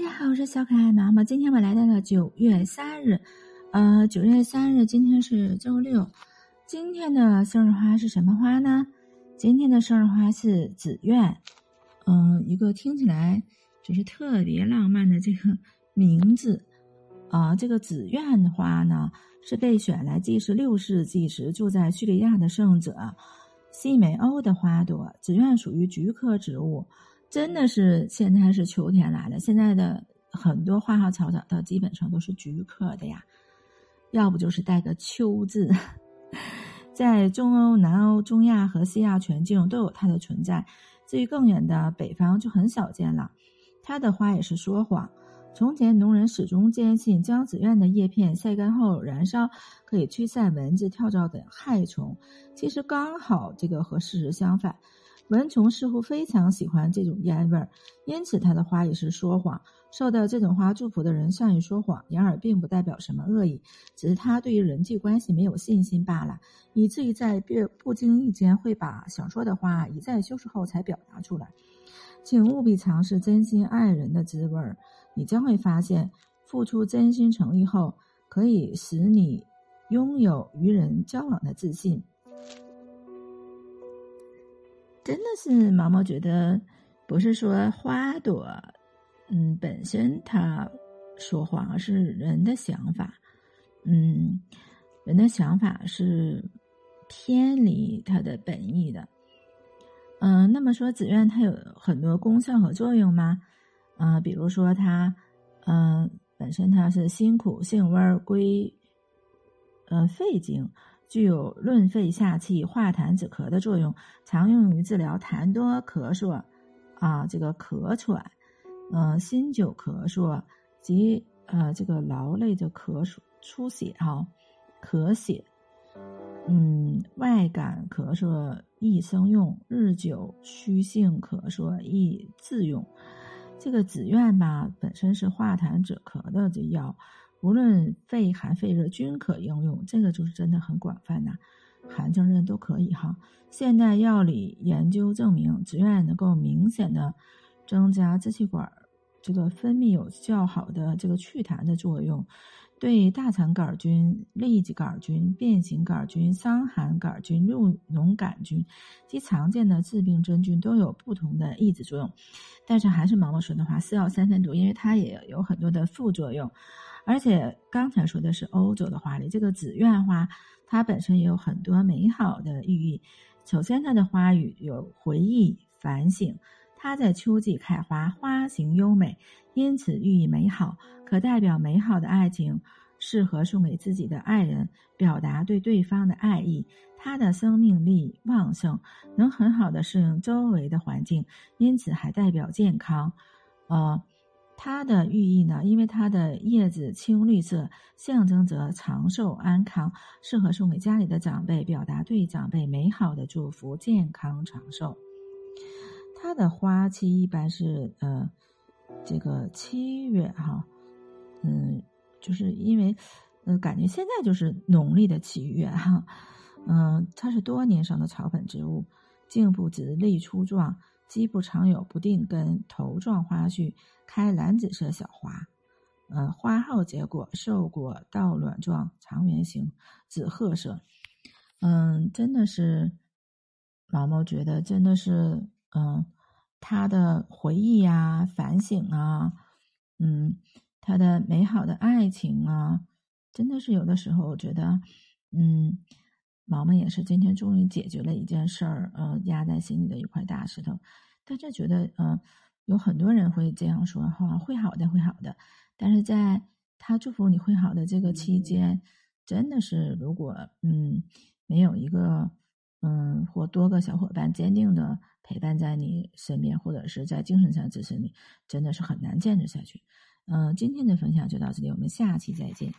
大家好，我是小可爱毛毛。今天我来到了九月三日，呃，九月三日，今天是周六。今天的生日花是什么花呢？今天的生日花是紫苑，嗯，一个听起来就是特别浪漫的这个名字啊。这个紫苑花呢，是被选来祭祀六世纪时住在叙利亚的圣者西美欧的花朵。紫苑属于菊科植物。真的是现在是秋天来了，现在的很多花花草草它基本上都是菊科的呀，要不就是带个秋字，在中欧、南欧、中亚和西亚全境都有它的存在，至于更远的北方就很少见了。它的花也是说谎。从前农人始终坚信，将紫苑的叶片晒干后燃烧可以驱散蚊子、跳蚤等害虫。其实刚好这个和事实相反。文琼似乎非常喜欢这种烟味儿，因此它的花也是说谎。受到这种花祝福的人善于说谎，然而并不代表什么恶意，只是他对于人际关系没有信心罢了，以至于在不不经意间会把想说的话一再修饰后才表达出来。请务必尝试真心爱人的滋味儿，你将会发现，付出真心诚意后，可以使你拥有与人交往的自信。真的是毛毛觉得，不是说花朵，嗯，本身它说谎，而是人的想法，嗯，人的想法是偏离它的本意的，嗯，那么说紫苑它有很多功效和作用吗？嗯，比如说它，嗯，本身它是辛苦性味归，呃，肺经。具有润肺下气、化痰止咳的作用，常用于治疗痰多咳嗽，啊，这个咳喘，呃，心久咳嗽及呃这个劳累的咳嗽、出血哈，咳血，嗯，外感咳嗽易生用，日久虚性咳嗽易自用。这个紫苑吧，本身是化痰止咳的这药。无论肺寒肺热均可应用，这个就是真的很广泛呐，寒症热都可以哈。现代药理研究证明，紫苑能够明显的增加支气管这个分泌有较好的这个祛痰的作用，对大肠杆菌、痢疾杆菌、变形杆菌、伤寒杆菌、路脓杆菌及常见的致病真菌都有不同的抑制作用。但是还是毛毛说的话，四药三分毒，因为它也有很多的副作用。而且刚才说的是欧洲的花里，这个紫苑花，它本身也有很多美好的寓意。首先，它的花语有回忆、反省。它在秋季开花，花型优美，因此寓意美好，可代表美好的爱情，适合送给自己的爱人，表达对对方的爱意。它的生命力旺盛，能很好的适应周围的环境，因此还代表健康。呃。它的寓意呢？因为它的叶子青绿色，象征着长寿安康，适合送给家里的长辈，表达对长辈美好的祝福，健康长寿。它的花期一般是呃，这个七月哈，嗯，就是因为呃，感觉现在就是农历的七月哈，嗯，它是多年生的草本植物，茎部直立粗壮。基部常有不定根头状花序，开蓝紫色小花，呃，花后结果，瘦果倒卵状，长圆形，紫褐色。嗯，真的是毛毛觉得真的是，嗯，他的回忆呀、反省啊，嗯，他的美好的爱情啊，真的是有的时候我觉得，嗯。毛毛也是今天终于解决了一件事儿，呃，压在心里的一块大石头。大家觉得，嗯，有很多人会这样说哈，会好的，会好的。但是在他祝福你会好的这个期间，真的是如果嗯没有一个嗯或多个小伙伴坚定的陪伴在你身边，或者是在精神上支持你，真的是很难坚持下去。嗯，今天的分享就到这里，我们下期再见。